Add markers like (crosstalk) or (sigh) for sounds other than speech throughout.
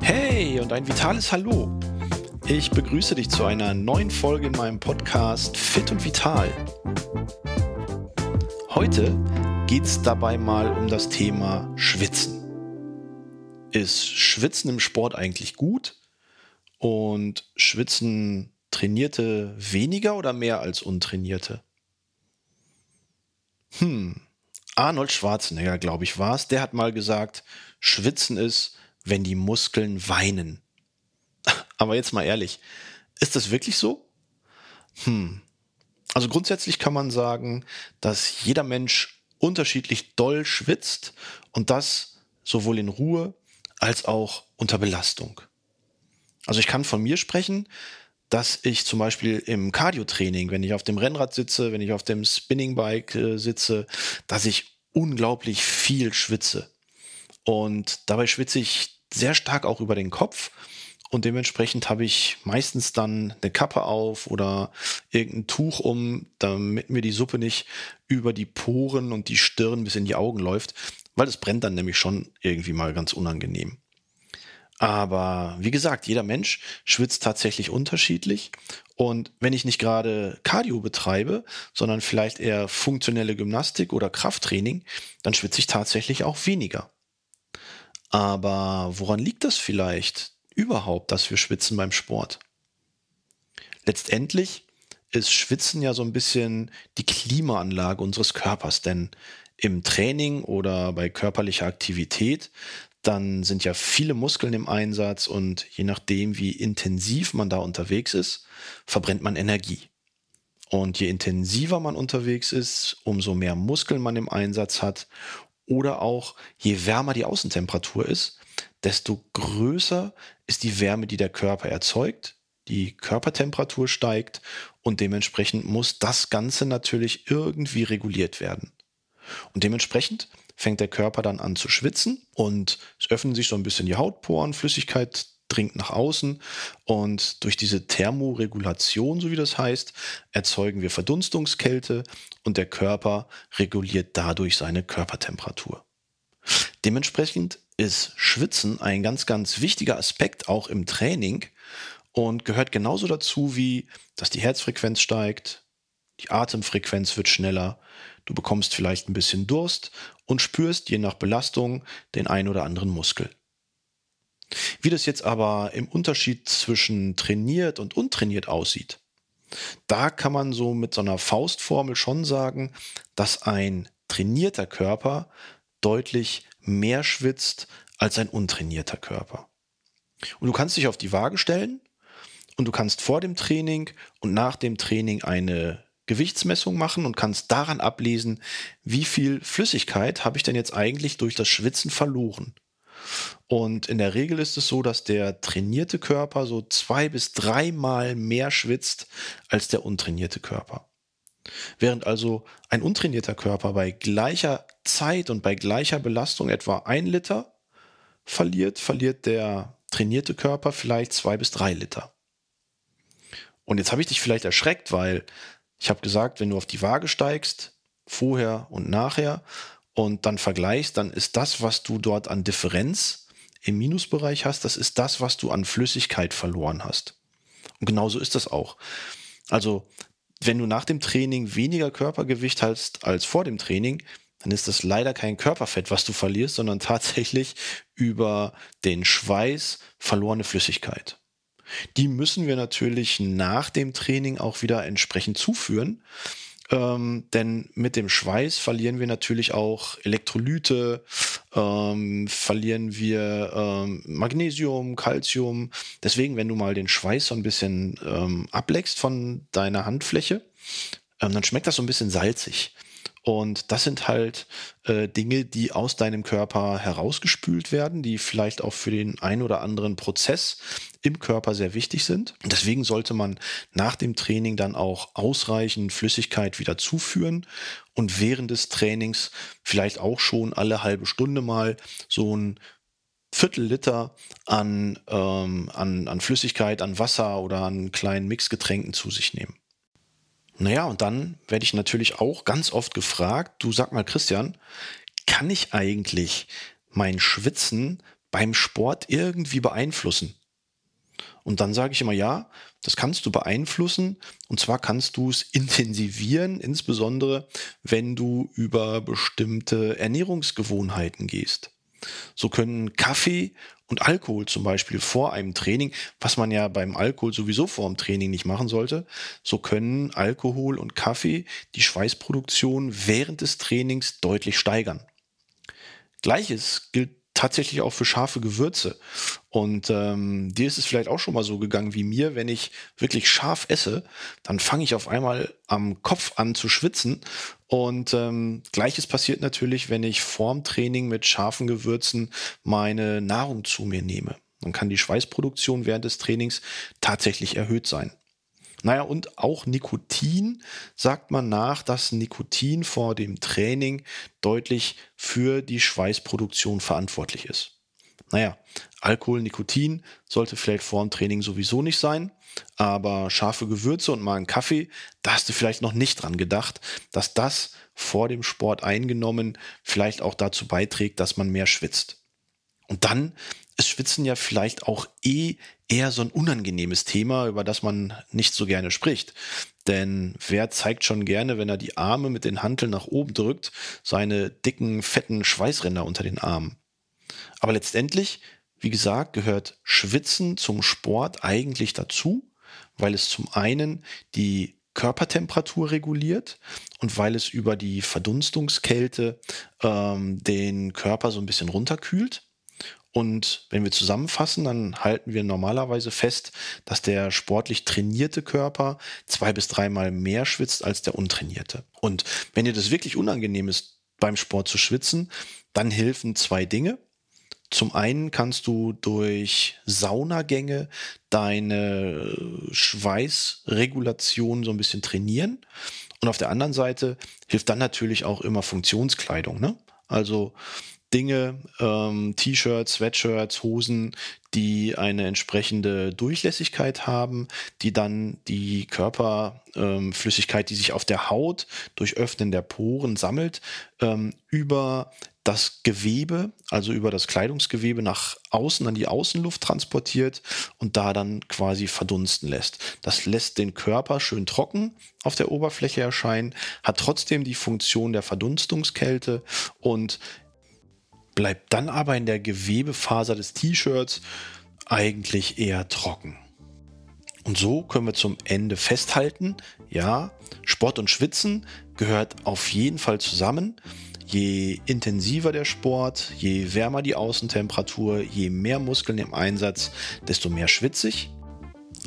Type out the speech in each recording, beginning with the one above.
Hey und ein vitales Hallo. Ich begrüße dich zu einer neuen Folge in meinem Podcast Fit und Vital. Heute geht es dabei mal um das Thema Schwitzen. Ist Schwitzen im Sport eigentlich gut? Und schwitzen Trainierte weniger oder mehr als Untrainierte? Hm, Arnold Schwarzenegger, glaube ich, war es, der hat mal gesagt, Schwitzen ist, wenn die Muskeln weinen. (laughs) Aber jetzt mal ehrlich, ist das wirklich so? Hm. Also grundsätzlich kann man sagen, dass jeder Mensch unterschiedlich doll schwitzt und das sowohl in Ruhe als auch unter Belastung. Also ich kann von mir sprechen, dass ich zum Beispiel im Cardio-Training, wenn ich auf dem Rennrad sitze, wenn ich auf dem Spinningbike äh, sitze, dass ich unglaublich viel schwitze. Und dabei schwitze ich sehr stark auch über den Kopf. Und dementsprechend habe ich meistens dann eine Kappe auf oder irgendein Tuch um, damit mir die Suppe nicht über die Poren und die Stirn bis in die Augen läuft, weil es brennt dann nämlich schon irgendwie mal ganz unangenehm. Aber wie gesagt, jeder Mensch schwitzt tatsächlich unterschiedlich. Und wenn ich nicht gerade Cardio betreibe, sondern vielleicht eher funktionelle Gymnastik oder Krafttraining, dann schwitze ich tatsächlich auch weniger. Aber woran liegt das vielleicht überhaupt, dass wir schwitzen beim Sport? Letztendlich ist Schwitzen ja so ein bisschen die Klimaanlage unseres Körpers, denn im Training oder bei körperlicher Aktivität dann sind ja viele Muskeln im Einsatz und je nachdem, wie intensiv man da unterwegs ist, verbrennt man Energie. Und je intensiver man unterwegs ist, umso mehr Muskeln man im Einsatz hat oder auch je wärmer die Außentemperatur ist, desto größer ist die Wärme, die der Körper erzeugt, die Körpertemperatur steigt und dementsprechend muss das Ganze natürlich irgendwie reguliert werden. Und dementsprechend fängt der Körper dann an zu schwitzen und es öffnen sich so ein bisschen die Hautporen, Flüssigkeit dringt nach außen und durch diese Thermoregulation, so wie das heißt, erzeugen wir Verdunstungskälte und der Körper reguliert dadurch seine Körpertemperatur. Dementsprechend ist Schwitzen ein ganz, ganz wichtiger Aspekt auch im Training und gehört genauso dazu wie, dass die Herzfrequenz steigt, die Atemfrequenz wird schneller, du bekommst vielleicht ein bisschen Durst und spürst je nach Belastung den ein oder anderen Muskel. Wie das jetzt aber im Unterschied zwischen trainiert und untrainiert aussieht, da kann man so mit so einer Faustformel schon sagen, dass ein trainierter Körper deutlich mehr schwitzt als ein untrainierter Körper. Und du kannst dich auf die Waage stellen und du kannst vor dem Training und nach dem Training eine Gewichtsmessung machen und kannst daran ablesen, wie viel Flüssigkeit habe ich denn jetzt eigentlich durch das Schwitzen verloren. Und in der Regel ist es so, dass der trainierte Körper so zwei bis dreimal mehr schwitzt als der untrainierte Körper. Während also ein untrainierter Körper bei gleicher Zeit und bei gleicher Belastung etwa ein Liter verliert, verliert der trainierte Körper vielleicht zwei bis drei Liter. Und jetzt habe ich dich vielleicht erschreckt, weil ich habe gesagt, wenn du auf die Waage steigst, vorher und nachher, und dann vergleichst, dann ist das, was du dort an Differenz im Minusbereich hast, das ist das, was du an Flüssigkeit verloren hast. Und genauso ist das auch. Also, wenn du nach dem Training weniger Körpergewicht hast als vor dem Training, dann ist das leider kein Körperfett, was du verlierst, sondern tatsächlich über den Schweiß verlorene Flüssigkeit. Die müssen wir natürlich nach dem Training auch wieder entsprechend zuführen. Ähm, denn mit dem Schweiß verlieren wir natürlich auch Elektrolyte, ähm, verlieren wir ähm, Magnesium, Calcium. Deswegen, wenn du mal den Schweiß so ein bisschen ähm, ableckst von deiner Handfläche, ähm, dann schmeckt das so ein bisschen salzig. Und das sind halt äh, Dinge, die aus deinem Körper herausgespült werden, die vielleicht auch für den ein oder anderen Prozess im Körper sehr wichtig sind. Und deswegen sollte man nach dem Training dann auch ausreichend Flüssigkeit wieder zuführen und während des Trainings vielleicht auch schon alle halbe Stunde mal so ein Viertel Liter an, ähm, an, an Flüssigkeit, an Wasser oder an kleinen Mixgetränken zu sich nehmen. Naja, und dann werde ich natürlich auch ganz oft gefragt, du sag mal Christian, kann ich eigentlich mein Schwitzen beim Sport irgendwie beeinflussen? Und dann sage ich immer, ja, das kannst du beeinflussen. Und zwar kannst du es intensivieren, insbesondere wenn du über bestimmte Ernährungsgewohnheiten gehst. So können Kaffee und Alkohol zum Beispiel vor einem Training, was man ja beim Alkohol sowieso vor dem Training nicht machen sollte, so können Alkohol und Kaffee die Schweißproduktion während des Trainings deutlich steigern. Gleiches gilt tatsächlich auch für scharfe Gewürze. Und ähm, dir ist es vielleicht auch schon mal so gegangen wie mir, wenn ich wirklich scharf esse, dann fange ich auf einmal am Kopf an zu schwitzen. Und ähm, gleiches passiert natürlich, wenn ich vorm Training mit scharfen Gewürzen meine Nahrung zu mir nehme. Dann kann die Schweißproduktion während des Trainings tatsächlich erhöht sein. Naja, und auch Nikotin sagt man nach, dass Nikotin vor dem Training deutlich für die Schweißproduktion verantwortlich ist. Naja, Alkohol, Nikotin sollte vielleicht vor dem Training sowieso nicht sein, aber scharfe Gewürze und mal einen Kaffee, da hast du vielleicht noch nicht dran gedacht, dass das vor dem Sport eingenommen vielleicht auch dazu beiträgt, dass man mehr schwitzt. Und dann ist Schwitzen ja vielleicht auch eh eher so ein unangenehmes Thema, über das man nicht so gerne spricht. Denn wer zeigt schon gerne, wenn er die Arme mit den Hanteln nach oben drückt, seine dicken, fetten Schweißränder unter den Armen? Aber letztendlich, wie gesagt, gehört Schwitzen zum Sport eigentlich dazu, weil es zum einen die Körpertemperatur reguliert und weil es über die Verdunstungskälte ähm, den Körper so ein bisschen runterkühlt. Und wenn wir zusammenfassen, dann halten wir normalerweise fest, dass der sportlich trainierte Körper zwei bis dreimal mehr schwitzt als der untrainierte. Und wenn dir das wirklich unangenehm ist, beim Sport zu schwitzen, dann helfen zwei Dinge. Zum einen kannst du durch Saunagänge deine Schweißregulation so ein bisschen trainieren. Und auf der anderen Seite hilft dann natürlich auch immer Funktionskleidung. Ne? Also Dinge, ähm, T-Shirts, Sweatshirts, Hosen, die eine entsprechende Durchlässigkeit haben, die dann die Körperflüssigkeit, ähm, die sich auf der Haut durch Öffnen der Poren sammelt, ähm, über das Gewebe, also über das Kleidungsgewebe nach außen an die Außenluft transportiert und da dann quasi verdunsten lässt. Das lässt den Körper schön trocken auf der Oberfläche erscheinen, hat trotzdem die Funktion der Verdunstungskälte und bleibt dann aber in der Gewebefaser des T-Shirts eigentlich eher trocken. Und so können wir zum Ende festhalten, ja, Sport und Schwitzen gehört auf jeden Fall zusammen. Je intensiver der Sport, je wärmer die Außentemperatur, je mehr Muskeln im Einsatz, desto mehr schwitzig.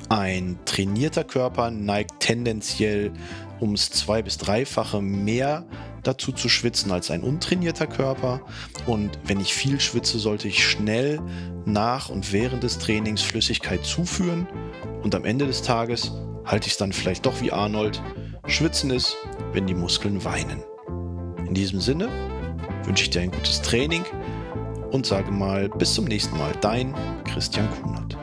Ein trainierter Körper neigt tendenziell ums zwei- bis dreifache mehr dazu zu schwitzen als ein untrainierter Körper. Und wenn ich viel schwitze, sollte ich schnell nach und während des Trainings Flüssigkeit zuführen. Und am Ende des Tages halte ich es dann vielleicht doch wie Arnold. Schwitzen ist, wenn die Muskeln weinen. In diesem Sinne wünsche ich dir ein gutes Training und sage mal bis zum nächsten Mal. Dein Christian Kunert.